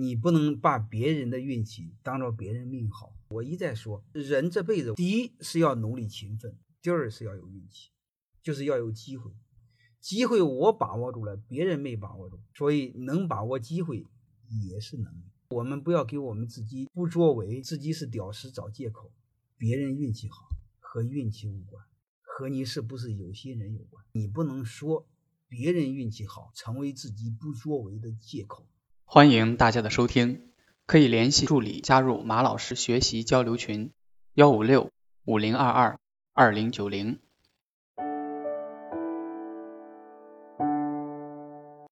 你不能把别人的运气当做别人命好。我一再说，人这辈子，第一是要努力勤奋，第二是要有运气，就是要有机会。机会我把握住了，别人没把握住，所以能把握机会也是能力。我们不要给我们自己不作为，自己是屌丝找借口。别人运气好和运气无关，和你是不是有心人有关。你不能说别人运气好成为自己不作为的借口。欢迎大家的收听，可以联系助理加入马老师学习交流群：幺五六五零二二二零九零。